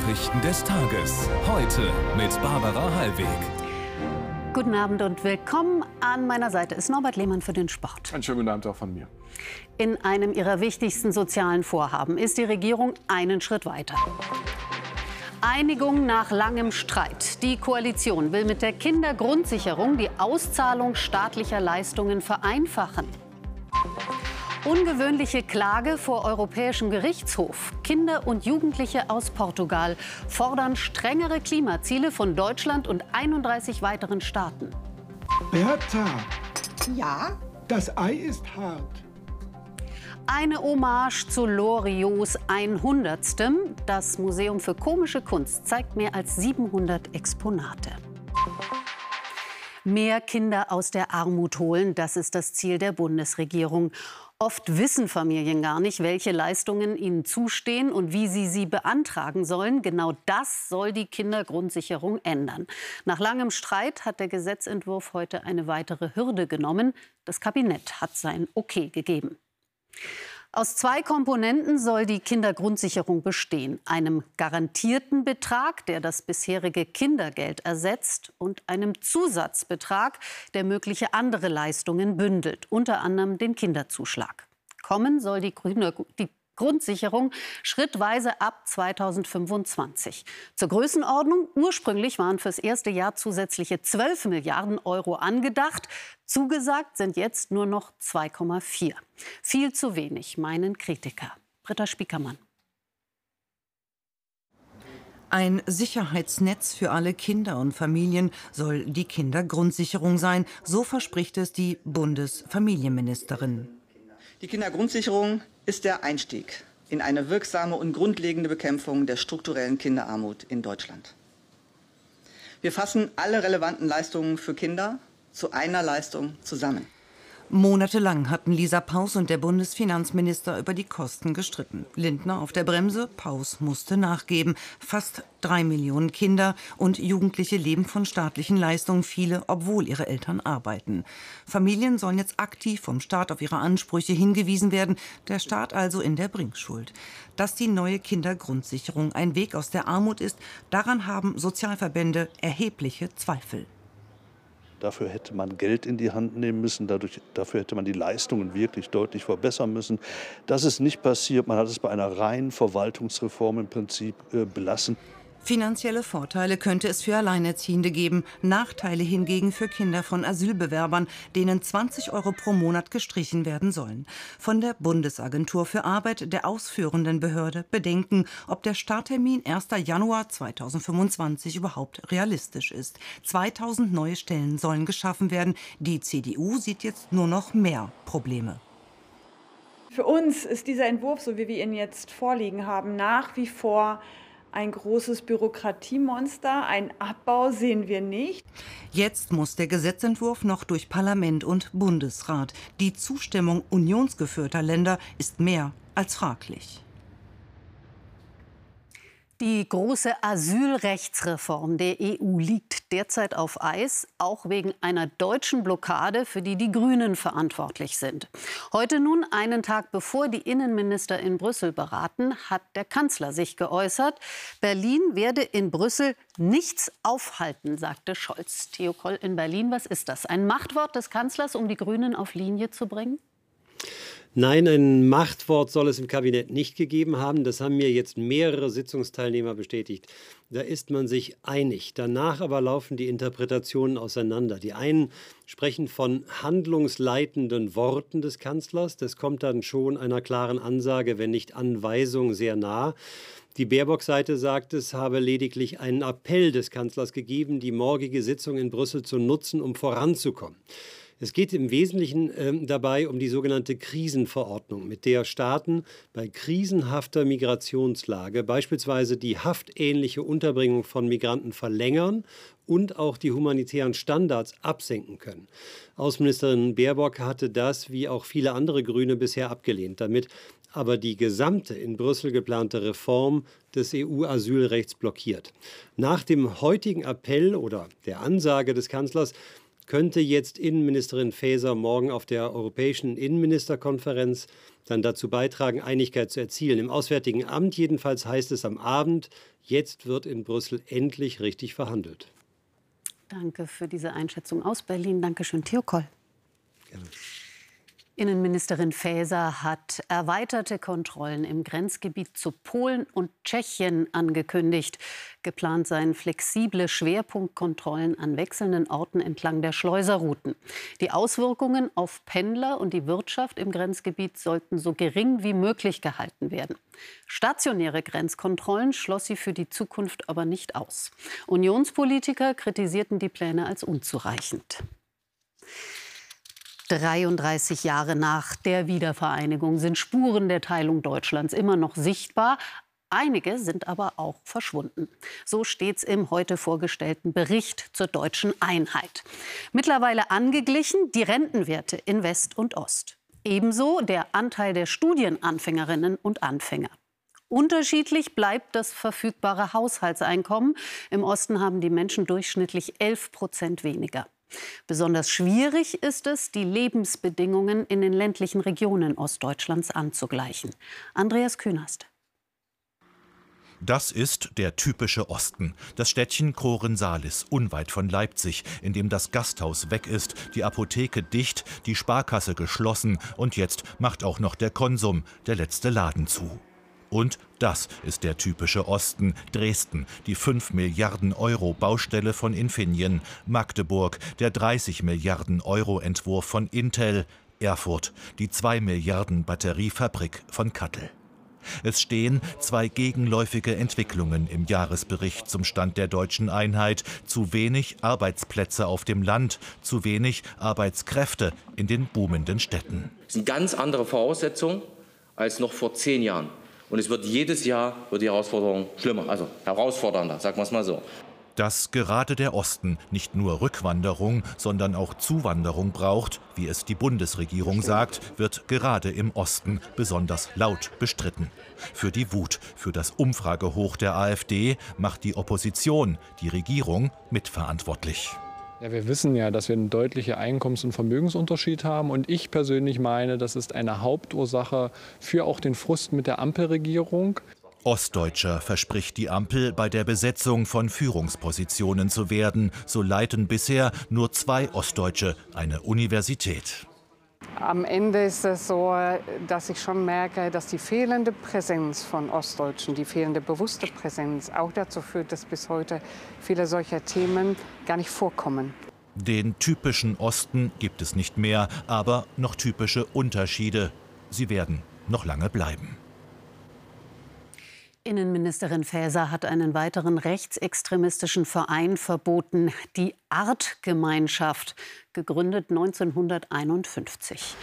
Nachrichten des Tages. Heute mit Barbara Hallweg. Guten Abend und willkommen. An meiner Seite ist Norbert Lehmann für den Sport. Einen schönen guten Abend auch von mir. In einem ihrer wichtigsten sozialen Vorhaben ist die Regierung einen Schritt weiter. Einigung nach langem Streit. Die Koalition will mit der Kindergrundsicherung die Auszahlung staatlicher Leistungen vereinfachen. Ungewöhnliche Klage vor Europäischem Gerichtshof. Kinder und Jugendliche aus Portugal fordern strengere Klimaziele von Deutschland und 31 weiteren Staaten. Bertha, Ja, das Ei ist hart. Eine Hommage zu Loriots 100. Das Museum für komische Kunst zeigt mehr als 700 Exponate. Mehr Kinder aus der Armut holen, das ist das Ziel der Bundesregierung. Oft wissen Familien gar nicht, welche Leistungen ihnen zustehen und wie sie sie beantragen sollen. Genau das soll die Kindergrundsicherung ändern. Nach langem Streit hat der Gesetzentwurf heute eine weitere Hürde genommen. Das Kabinett hat sein Okay gegeben. Aus zwei Komponenten soll die Kindergrundsicherung bestehen. Einem garantierten Betrag, der das bisherige Kindergeld ersetzt, und einem Zusatzbetrag, der mögliche andere Leistungen bündelt, unter anderem den Kinderzuschlag. Kommen soll die, Grüne, die Grundsicherung schrittweise ab 2025. Zur Größenordnung, ursprünglich waren fürs erste Jahr zusätzliche 12 Milliarden Euro angedacht. Zugesagt sind jetzt nur noch 2,4. Viel zu wenig, meinen Kritiker. Britta Spiekermann. Ein Sicherheitsnetz für alle Kinder und Familien soll die Kindergrundsicherung sein, so verspricht es die Bundesfamilienministerin. die Kindergrundsicherung ist der Einstieg in eine wirksame und grundlegende Bekämpfung der strukturellen Kinderarmut in Deutschland. Wir fassen alle relevanten Leistungen für Kinder zu einer Leistung zusammen. Monatelang hatten Lisa Paus und der Bundesfinanzminister über die Kosten gestritten. Lindner auf der Bremse, Paus musste nachgeben. Fast drei Millionen Kinder und Jugendliche leben von staatlichen Leistungen, viele, obwohl ihre Eltern arbeiten. Familien sollen jetzt aktiv vom Staat auf ihre Ansprüche hingewiesen werden, der Staat also in der Bringschuld. Dass die neue Kindergrundsicherung ein Weg aus der Armut ist, daran haben Sozialverbände erhebliche Zweifel. Dafür hätte man Geld in die Hand nehmen müssen, dadurch, dafür hätte man die Leistungen wirklich deutlich verbessern müssen. Das ist nicht passiert. Man hat es bei einer reinen Verwaltungsreform im Prinzip äh, belassen. Finanzielle Vorteile könnte es für Alleinerziehende geben, Nachteile hingegen für Kinder von Asylbewerbern, denen 20 Euro pro Monat gestrichen werden sollen. Von der Bundesagentur für Arbeit der ausführenden Behörde bedenken, ob der Starttermin 1. Januar 2025 überhaupt realistisch ist. 2000 neue Stellen sollen geschaffen werden. Die CDU sieht jetzt nur noch mehr Probleme. Für uns ist dieser Entwurf, so wie wir ihn jetzt vorliegen haben, nach wie vor ein großes Bürokratiemonster. Ein Abbau sehen wir nicht. Jetzt muss der Gesetzentwurf noch durch Parlament und Bundesrat. Die Zustimmung unionsgeführter Länder ist mehr als fraglich. Die große Asylrechtsreform der EU liegt derzeit auf Eis, auch wegen einer deutschen Blockade, für die die Grünen verantwortlich sind. Heute nun, einen Tag bevor die Innenminister in Brüssel beraten, hat der Kanzler sich geäußert. Berlin werde in Brüssel nichts aufhalten, sagte Scholz. Theo Koll in Berlin, was ist das? Ein Machtwort des Kanzlers, um die Grünen auf Linie zu bringen? Nein, ein Machtwort soll es im Kabinett nicht gegeben haben. Das haben mir jetzt mehrere Sitzungsteilnehmer bestätigt. Da ist man sich einig. Danach aber laufen die Interpretationen auseinander. Die einen sprechen von handlungsleitenden Worten des Kanzlers. Das kommt dann schon einer klaren Ansage, wenn nicht Anweisung, sehr nah. Die Baerbock-Seite sagt, es habe lediglich einen Appell des Kanzlers gegeben, die morgige Sitzung in Brüssel zu nutzen, um voranzukommen. Es geht im Wesentlichen äh, dabei um die sogenannte Krisenverordnung, mit der Staaten bei krisenhafter Migrationslage beispielsweise die haftähnliche Unterbringung von Migranten verlängern und auch die humanitären Standards absenken können. Außenministerin Baerbock hatte das, wie auch viele andere Grüne, bisher abgelehnt. Damit aber die gesamte in Brüssel geplante Reform des EU-Asylrechts blockiert. Nach dem heutigen Appell oder der Ansage des Kanzlers könnte jetzt Innenministerin Faeser morgen auf der Europäischen Innenministerkonferenz dann dazu beitragen, Einigkeit zu erzielen. Im Auswärtigen Amt jedenfalls heißt es am Abend, jetzt wird in Brüssel endlich richtig verhandelt. Danke für diese Einschätzung aus Berlin. Dankeschön, Theo Koll. Gerne. Innenministerin Faeser hat erweiterte Kontrollen im Grenzgebiet zu Polen und Tschechien angekündigt. Geplant seien flexible Schwerpunktkontrollen an wechselnden Orten entlang der Schleuserrouten. Die Auswirkungen auf Pendler und die Wirtschaft im Grenzgebiet sollten so gering wie möglich gehalten werden. Stationäre Grenzkontrollen schloss sie für die Zukunft aber nicht aus. Unionspolitiker kritisierten die Pläne als unzureichend. 33 Jahre nach der Wiedervereinigung sind Spuren der Teilung Deutschlands immer noch sichtbar. Einige sind aber auch verschwunden. So steht es im heute vorgestellten Bericht zur deutschen Einheit. Mittlerweile angeglichen die Rentenwerte in West und Ost. Ebenso der Anteil der Studienanfängerinnen und Anfänger. Unterschiedlich bleibt das verfügbare Haushaltseinkommen. Im Osten haben die Menschen durchschnittlich 11 Prozent weniger. Besonders schwierig ist es, die Lebensbedingungen in den ländlichen Regionen Ostdeutschlands anzugleichen. Andreas Künast. Das ist der typische Osten. Das Städtchen Korensalis, unweit von Leipzig, in dem das Gasthaus weg ist, die Apotheke dicht, die Sparkasse geschlossen und jetzt macht auch noch der Konsum, der letzte Laden zu. Und das ist der typische Osten, Dresden, die 5 Milliarden Euro Baustelle von Infineon, Magdeburg, der 30 Milliarden Euro Entwurf von Intel, Erfurt, die 2 Milliarden Batteriefabrik von Kattel. Es stehen zwei gegenläufige Entwicklungen im Jahresbericht zum Stand der deutschen Einheit. Zu wenig Arbeitsplätze auf dem Land, zu wenig Arbeitskräfte in den boomenden Städten. Das sind ganz andere Voraussetzungen als noch vor zehn Jahren. Und es wird jedes Jahr wird die Herausforderung schlimmer, also herausfordernder, sagen wir es mal so. Dass gerade der Osten nicht nur Rückwanderung, sondern auch Zuwanderung braucht, wie es die Bundesregierung sagt, wird gerade im Osten besonders laut bestritten. Für die Wut, für das Umfragehoch der AfD macht die Opposition die Regierung mitverantwortlich. Ja, wir wissen ja, dass wir einen deutlichen Einkommens- und Vermögensunterschied haben. Und ich persönlich meine, das ist eine Hauptursache für auch den Frust mit der Ampelregierung. Ostdeutscher verspricht die Ampel, bei der Besetzung von Führungspositionen zu werden. So leiten bisher nur zwei Ostdeutsche eine Universität. Am Ende ist es so, dass ich schon merke, dass die fehlende Präsenz von Ostdeutschen, die fehlende bewusste Präsenz auch dazu führt, dass bis heute viele solcher Themen gar nicht vorkommen. Den typischen Osten gibt es nicht mehr, aber noch typische Unterschiede. Sie werden noch lange bleiben. Innenministerin Faeser hat einen weiteren rechtsextremistischen Verein verboten, die Artgemeinschaft, gegründet 1951.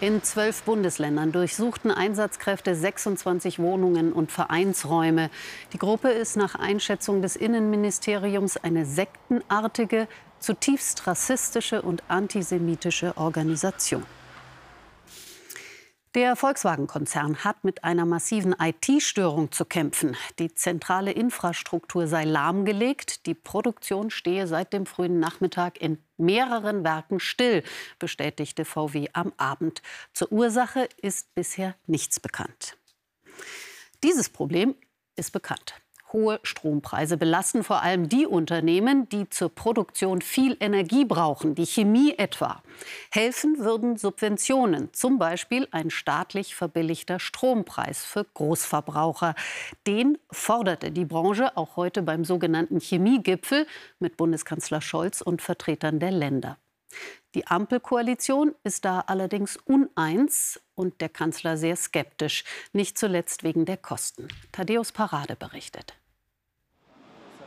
In zwölf Bundesländern durchsuchten Einsatzkräfte 26 Wohnungen und Vereinsräume. Die Gruppe ist nach Einschätzung des Innenministeriums eine sektenartige, zutiefst rassistische und antisemitische Organisation. Der Volkswagen-Konzern hat mit einer massiven IT-Störung zu kämpfen. Die zentrale Infrastruktur sei lahmgelegt. Die Produktion stehe seit dem frühen Nachmittag in mehreren Werken still, bestätigte VW am Abend. Zur Ursache ist bisher nichts bekannt. Dieses Problem ist bekannt. Hohe Strompreise belasten vor allem die Unternehmen, die zur Produktion viel Energie brauchen, die Chemie etwa. Helfen würden Subventionen, zum Beispiel ein staatlich verbilligter Strompreis für Großverbraucher. Den forderte die Branche auch heute beim sogenannten Chemiegipfel mit Bundeskanzler Scholz und Vertretern der Länder. Die Ampelkoalition ist da allerdings uneins und der Kanzler sehr skeptisch, nicht zuletzt wegen der Kosten. Thaddeus Parade berichtet.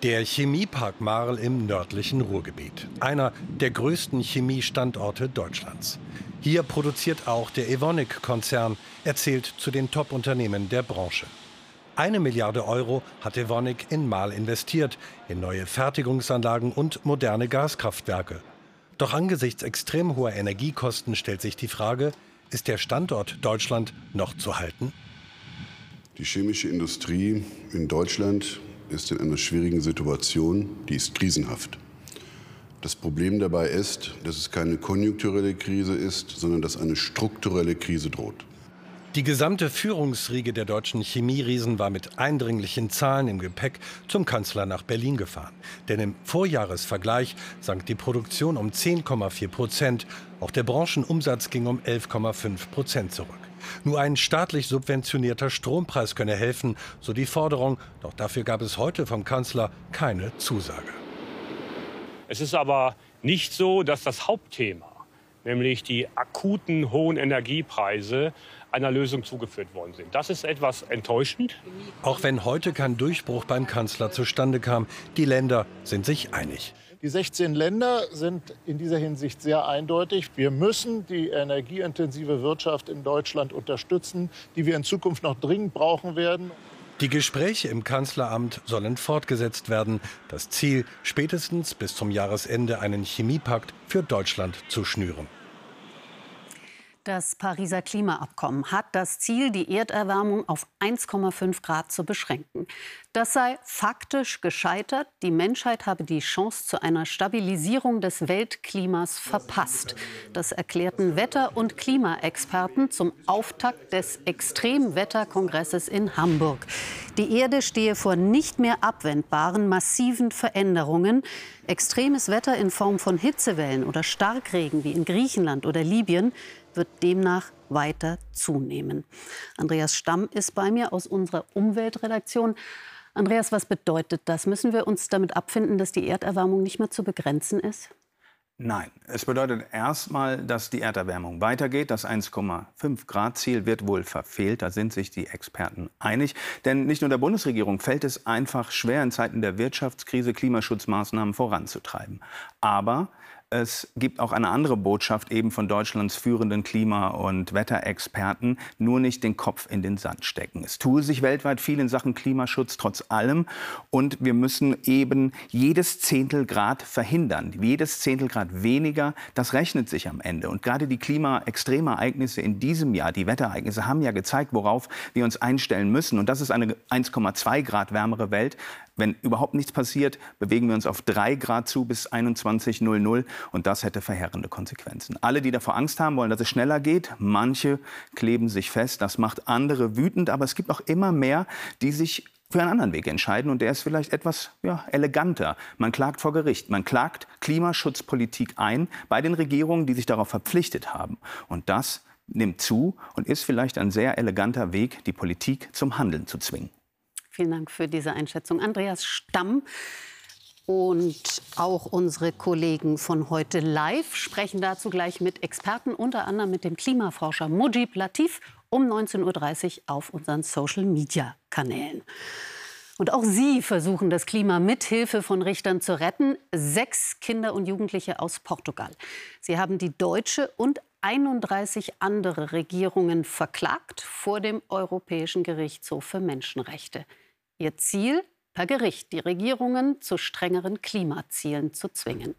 Der Chemiepark Marl im nördlichen Ruhrgebiet. Einer der größten Chemiestandorte Deutschlands. Hier produziert auch der Evonik-Konzern, erzählt zu den Top-Unternehmen der Branche. Eine Milliarde Euro hat Evonik in Marl investiert, in neue Fertigungsanlagen und moderne Gaskraftwerke. Doch angesichts extrem hoher Energiekosten stellt sich die Frage, ist der Standort Deutschland noch zu halten? Die chemische Industrie in Deutschland ist in einer schwierigen Situation, die ist krisenhaft. Das Problem dabei ist, dass es keine konjunkturelle Krise ist, sondern dass eine strukturelle Krise droht. Die gesamte Führungsriege der deutschen Chemieriesen war mit eindringlichen Zahlen im Gepäck zum Kanzler nach Berlin gefahren. Denn im Vorjahresvergleich sank die Produktion um 10,4 Prozent. Auch der Branchenumsatz ging um 11,5 Prozent zurück. Nur ein staatlich subventionierter Strompreis könne helfen, so die Forderung. Doch dafür gab es heute vom Kanzler keine Zusage. Es ist aber nicht so, dass das Hauptthema, nämlich die akuten hohen Energiepreise, einer Lösung zugeführt worden sind. Das ist etwas enttäuschend. Auch wenn heute kein Durchbruch beim Kanzler zustande kam, die Länder sind sich einig. Die 16 Länder sind in dieser Hinsicht sehr eindeutig. Wir müssen die energieintensive Wirtschaft in Deutschland unterstützen, die wir in Zukunft noch dringend brauchen werden. Die Gespräche im Kanzleramt sollen fortgesetzt werden. Das Ziel, spätestens bis zum Jahresende einen Chemiepakt für Deutschland zu schnüren. Das Pariser Klimaabkommen hat das Ziel, die Erderwärmung auf 1,5 Grad zu beschränken. Das sei faktisch gescheitert. Die Menschheit habe die Chance zu einer Stabilisierung des Weltklimas verpasst. Das erklärten Wetter- und Klimaexperten zum Auftakt des Extremwetterkongresses in Hamburg. Die Erde stehe vor nicht mehr abwendbaren massiven Veränderungen. Extremes Wetter in Form von Hitzewellen oder Starkregen wie in Griechenland oder Libyen wird demnach weiter zunehmen. Andreas Stamm ist bei mir aus unserer Umweltredaktion. Andreas, was bedeutet das? Müssen wir uns damit abfinden, dass die Erderwärmung nicht mehr zu begrenzen ist? Nein, es bedeutet erstmal, dass die Erderwärmung weitergeht. Das 1,5 Grad Ziel wird wohl verfehlt. Da sind sich die Experten einig. Denn nicht nur der Bundesregierung fällt es einfach schwer, in Zeiten der Wirtschaftskrise Klimaschutzmaßnahmen voranzutreiben. Aber es gibt auch eine andere Botschaft eben von Deutschlands führenden Klima- und Wetterexperten, nur nicht den Kopf in den Sand stecken. Es tue sich weltweit viel in Sachen Klimaschutz trotz allem und wir müssen eben jedes Zehntel Grad verhindern. Jedes Zehntel Grad weniger, das rechnet sich am Ende. Und gerade die Klimaextremereignisse in diesem Jahr, die Wetterereignisse haben ja gezeigt, worauf wir uns einstellen müssen. Und das ist eine 1,2 Grad wärmere Welt. Wenn überhaupt nichts passiert, bewegen wir uns auf 3 Grad zu bis 21.00 und das hätte verheerende Konsequenzen. Alle, die davor Angst haben, wollen, dass es schneller geht. Manche kleben sich fest. Das macht andere wütend. Aber es gibt auch immer mehr, die sich für einen anderen Weg entscheiden und der ist vielleicht etwas ja, eleganter. Man klagt vor Gericht, man klagt Klimaschutzpolitik ein bei den Regierungen, die sich darauf verpflichtet haben. Und das nimmt zu und ist vielleicht ein sehr eleganter Weg, die Politik zum Handeln zu zwingen. Vielen Dank für diese Einschätzung. Andreas Stamm und auch unsere Kollegen von heute live sprechen dazu gleich mit Experten, unter anderem mit dem Klimaforscher Mujib Latif um 19.30 Uhr auf unseren Social-Media-Kanälen. Und auch sie versuchen das Klima mit Hilfe von Richtern zu retten. Sechs Kinder und Jugendliche aus Portugal. Sie haben die deutsche und 31 andere Regierungen verklagt vor dem Europäischen Gerichtshof für Menschenrechte. Ihr Ziel, per Gericht die Regierungen zu strengeren Klimazielen zu zwingen.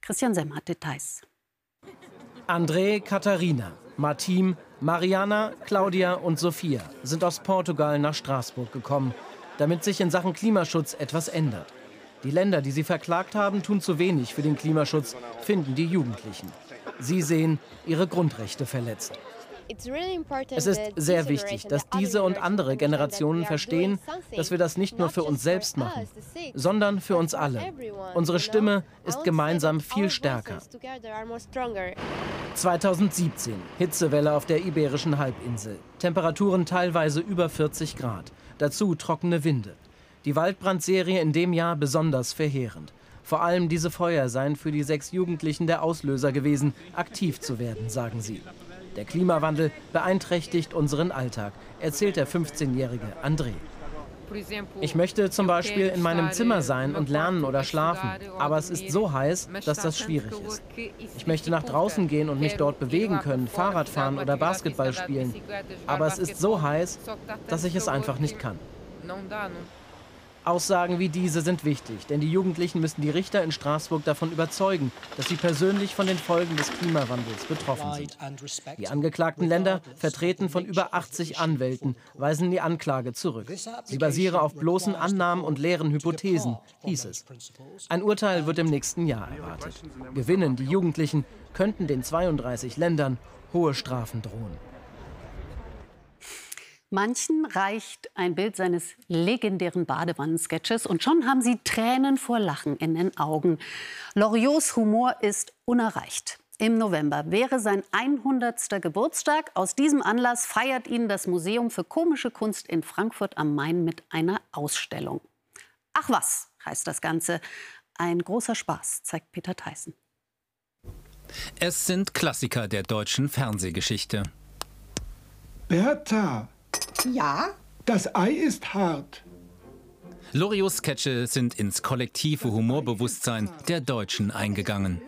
Christian Semm hat Details. André, Katharina, Martim, Mariana, Claudia und Sophia sind aus Portugal nach Straßburg gekommen, damit sich in Sachen Klimaschutz etwas ändert. Die Länder, die sie verklagt haben, tun zu wenig für den Klimaschutz, finden die Jugendlichen. Sie sehen ihre Grundrechte verletzt. Es ist sehr wichtig, dass diese und andere Generationen verstehen, dass wir das nicht nur für uns selbst machen, sondern für uns alle. Unsere Stimme ist gemeinsam viel stärker. 2017, Hitzewelle auf der Iberischen Halbinsel. Temperaturen teilweise über 40 Grad. Dazu trockene Winde. Die Waldbrandserie in dem Jahr besonders verheerend. Vor allem diese Feuer seien für die sechs Jugendlichen der Auslöser gewesen, aktiv zu werden, sagen sie. Der Klimawandel beeinträchtigt unseren Alltag, erzählt der 15-jährige André. Ich möchte zum Beispiel in meinem Zimmer sein und lernen oder schlafen, aber es ist so heiß, dass das schwierig ist. Ich möchte nach draußen gehen und mich dort bewegen können, Fahrrad fahren oder Basketball spielen, aber es ist so heiß, dass ich es einfach nicht kann. Aussagen wie diese sind wichtig, denn die Jugendlichen müssen die Richter in Straßburg davon überzeugen, dass sie persönlich von den Folgen des Klimawandels betroffen sind. Die angeklagten Länder, vertreten von über 80 Anwälten, weisen die Anklage zurück. Sie basiere auf bloßen Annahmen und leeren Hypothesen, hieß es. Ein Urteil wird im nächsten Jahr erwartet. Gewinnen die Jugendlichen, könnten den 32 Ländern hohe Strafen drohen. Manchen reicht ein Bild seines legendären Badewannensketches und schon haben sie Tränen vor Lachen in den Augen. Loriots Humor ist unerreicht. Im November wäre sein 100. Geburtstag. Aus diesem Anlass feiert ihn das Museum für komische Kunst in Frankfurt am Main mit einer Ausstellung. Ach was, heißt das Ganze. Ein großer Spaß, zeigt Peter Theissen. Es sind Klassiker der deutschen Fernsehgeschichte. Bertha, Ja? das Ei ist hart. Loriots Sketche sind ins kollektive Humorbewusstsein der Deutschen eingegangen.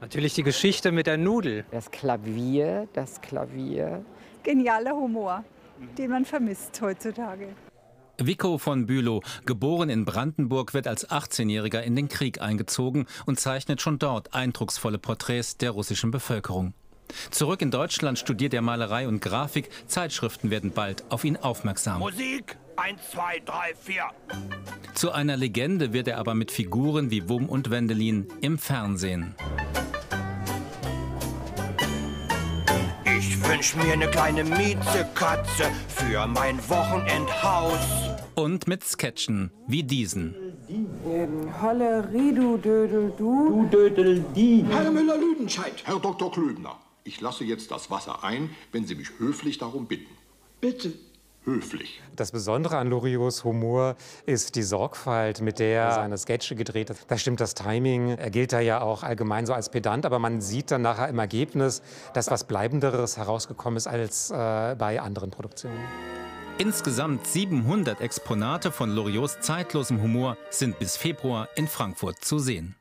Natürlich die Geschichte mit der Nudel. Das Klavier, das Klavier. Genialer Humor, den man vermisst heutzutage. Vico von Bülow, geboren in Brandenburg, wird als 18-Jähriger in den Krieg eingezogen und zeichnet schon dort eindrucksvolle Porträts der russischen Bevölkerung. Zurück in Deutschland studiert er Malerei und Grafik. Zeitschriften werden bald auf ihn aufmerksam. Musik, 1, 2, 3, 4. Zu einer Legende wird er aber mit Figuren wie Wum und Wendelin im Fernsehen. Ich wünsch mir eine kleine Miezekatze für mein Wochenendhaus. Und mit Sketchen wie diesen. Holle Ridu Dödel Du. Du Dödel die. Herr Müller-Lüdenscheid, Herr Dr. Klöbner, ich lasse jetzt das Wasser ein, wenn Sie mich höflich darum bitten. Bitte. Höflich. Das Besondere an Loriots Humor ist die Sorgfalt, mit der er seine Sketche gedreht hat. Da stimmt das Timing. Er gilt da ja auch allgemein so als Pedant, aber man sieht dann nachher im Ergebnis, dass was Bleibenderes herausgekommen ist als äh, bei anderen Produktionen. Insgesamt 700 Exponate von Loriots zeitlosem Humor sind bis Februar in Frankfurt zu sehen.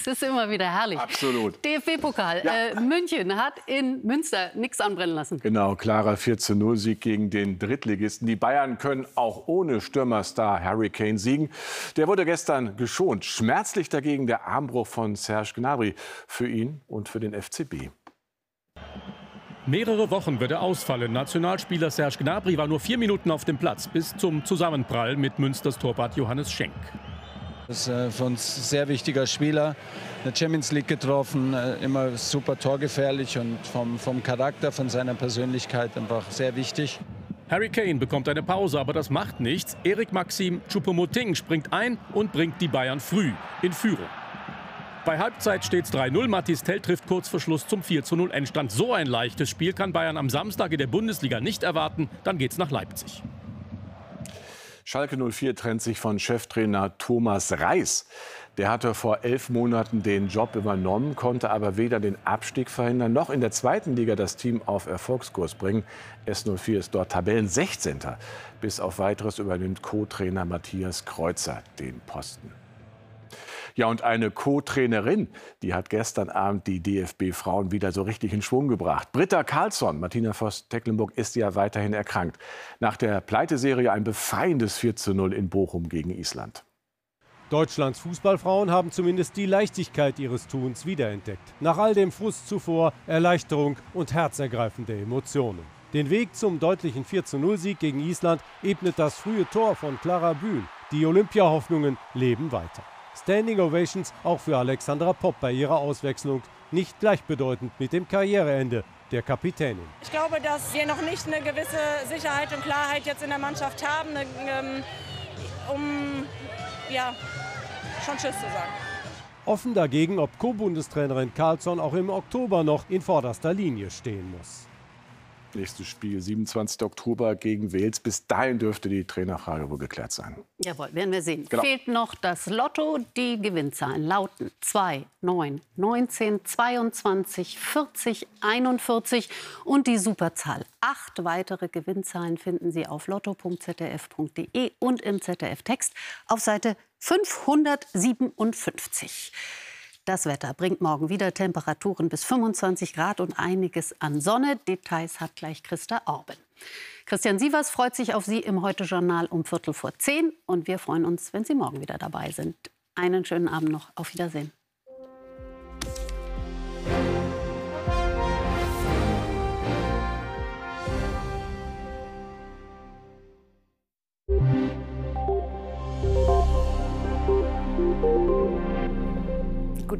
Es ist immer wieder herrlich. Absolut. DFB-Pokal. Äh, München hat in Münster nichts anbrennen lassen. Genau, klarer 4-0-Sieg gegen den Drittligisten. Die Bayern können auch ohne Stürmerstar Harry Kane siegen. Der wurde gestern geschont. Schmerzlich dagegen der Armbruch von Serge Gnabry für ihn und für den FCB. Mehrere Wochen wird er ausfallen. Nationalspieler Serge Gnabry war nur vier Minuten auf dem Platz bis zum Zusammenprall mit Münsters Torwart Johannes Schenk. Das ist äh, für uns ein sehr wichtiger Spieler. In der Champions League getroffen, äh, immer super torgefährlich und vom, vom Charakter, von seiner Persönlichkeit einfach sehr wichtig. Harry Kane bekommt eine Pause, aber das macht nichts. Erik Maxim Choupo-Moting springt ein und bringt die Bayern früh in Führung. Bei Halbzeit steht es 3-0. Mathis Tell trifft kurz vor Schluss zum 4-0 Endstand. So ein leichtes Spiel kann Bayern am Samstag in der Bundesliga nicht erwarten. Dann geht's nach Leipzig. Schalke 04 trennt sich von Cheftrainer Thomas Reis. Der hatte vor elf Monaten den Job übernommen, konnte aber weder den Abstieg verhindern noch in der zweiten Liga das Team auf Erfolgskurs bringen. S04 ist dort Tabellen 16. Bis auf weiteres übernimmt Co-Trainer Matthias Kreuzer den Posten. Ja, und eine Co-Trainerin, die hat gestern Abend die DFB-Frauen wieder so richtig in Schwung gebracht. Britta Karlsson, Martina Voss-Tecklenburg, ist ja weiterhin erkrankt. Nach der Pleiteserie ein befreiendes 4 zu 0 in Bochum gegen Island. Deutschlands Fußballfrauen haben zumindest die Leichtigkeit ihres Tuns wiederentdeckt. Nach all dem Frust zuvor Erleichterung und herzergreifende Emotionen. Den Weg zum deutlichen 4-0-Sieg gegen Island ebnet das frühe Tor von Clara Bühl. Die Olympiahoffnungen leben weiter. Standing Ovations auch für Alexandra Popp bei ihrer Auswechslung. Nicht gleichbedeutend mit dem Karriereende der Kapitänin. Ich glaube, dass wir noch nicht eine gewisse Sicherheit und Klarheit jetzt in der Mannschaft haben, ähm, um ja, schon Tschüss zu sagen. Offen dagegen, ob Co-Bundestrainerin Carlsson auch im Oktober noch in vorderster Linie stehen muss. Nächstes Spiel, 27. Oktober gegen Wales. Bis dahin dürfte die Trainerfrage wohl geklärt sein. Jawohl, werden wir sehen. Genau. Fehlt noch das Lotto. Die Gewinnzahlen lauten 2, 9, 19, 22, 40, 41 und die Superzahl. Acht weitere Gewinnzahlen finden Sie auf lotto.zdf.de und im ZDF-Text auf Seite 557. Das Wetter bringt morgen wieder Temperaturen bis 25 Grad und einiges an Sonne. Details hat gleich Christa Orben. Christian Sievers freut sich auf Sie im Heute-Journal um Viertel vor zehn. Und wir freuen uns, wenn Sie morgen wieder dabei sind. Einen schönen Abend noch. Auf Wiedersehen.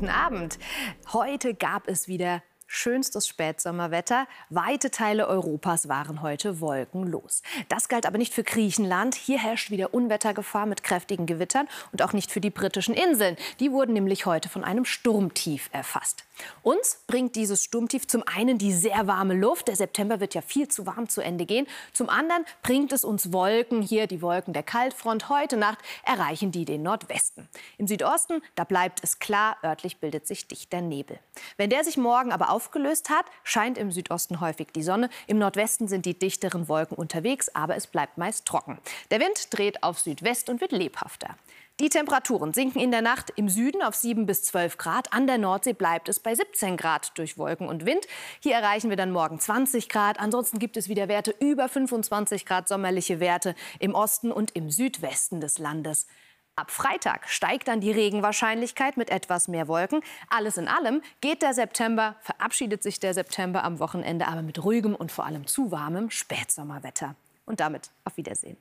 Guten Abend. Heute gab es wieder schönstes Spätsommerwetter. Weite Teile Europas waren heute wolkenlos. Das galt aber nicht für Griechenland. Hier herrscht wieder Unwettergefahr mit kräftigen Gewittern und auch nicht für die britischen Inseln. Die wurden nämlich heute von einem Sturmtief erfasst. Uns bringt dieses Sturmtief zum einen die sehr warme Luft. Der September wird ja viel zu warm zu Ende gehen. Zum anderen bringt es uns Wolken. Hier die Wolken der Kaltfront. Heute Nacht erreichen die den Nordwesten. Im Südosten, da bleibt es klar. Örtlich bildet sich dichter Nebel. Wenn der sich morgen aber aufgelöst hat, scheint im Südosten häufig die Sonne. Im Nordwesten sind die dichteren Wolken unterwegs, aber es bleibt meist trocken. Der Wind dreht auf Südwest und wird lebhafter. Die Temperaturen sinken in der Nacht im Süden auf 7 bis 12 Grad. An der Nordsee bleibt es bei 17 Grad durch Wolken und Wind. Hier erreichen wir dann morgen 20 Grad. Ansonsten gibt es wieder Werte über 25 Grad sommerliche Werte im Osten und im Südwesten des Landes. Ab Freitag steigt dann die Regenwahrscheinlichkeit mit etwas mehr Wolken. Alles in allem geht der September, verabschiedet sich der September am Wochenende aber mit ruhigem und vor allem zu warmem Spätsommerwetter. Und damit auf Wiedersehen.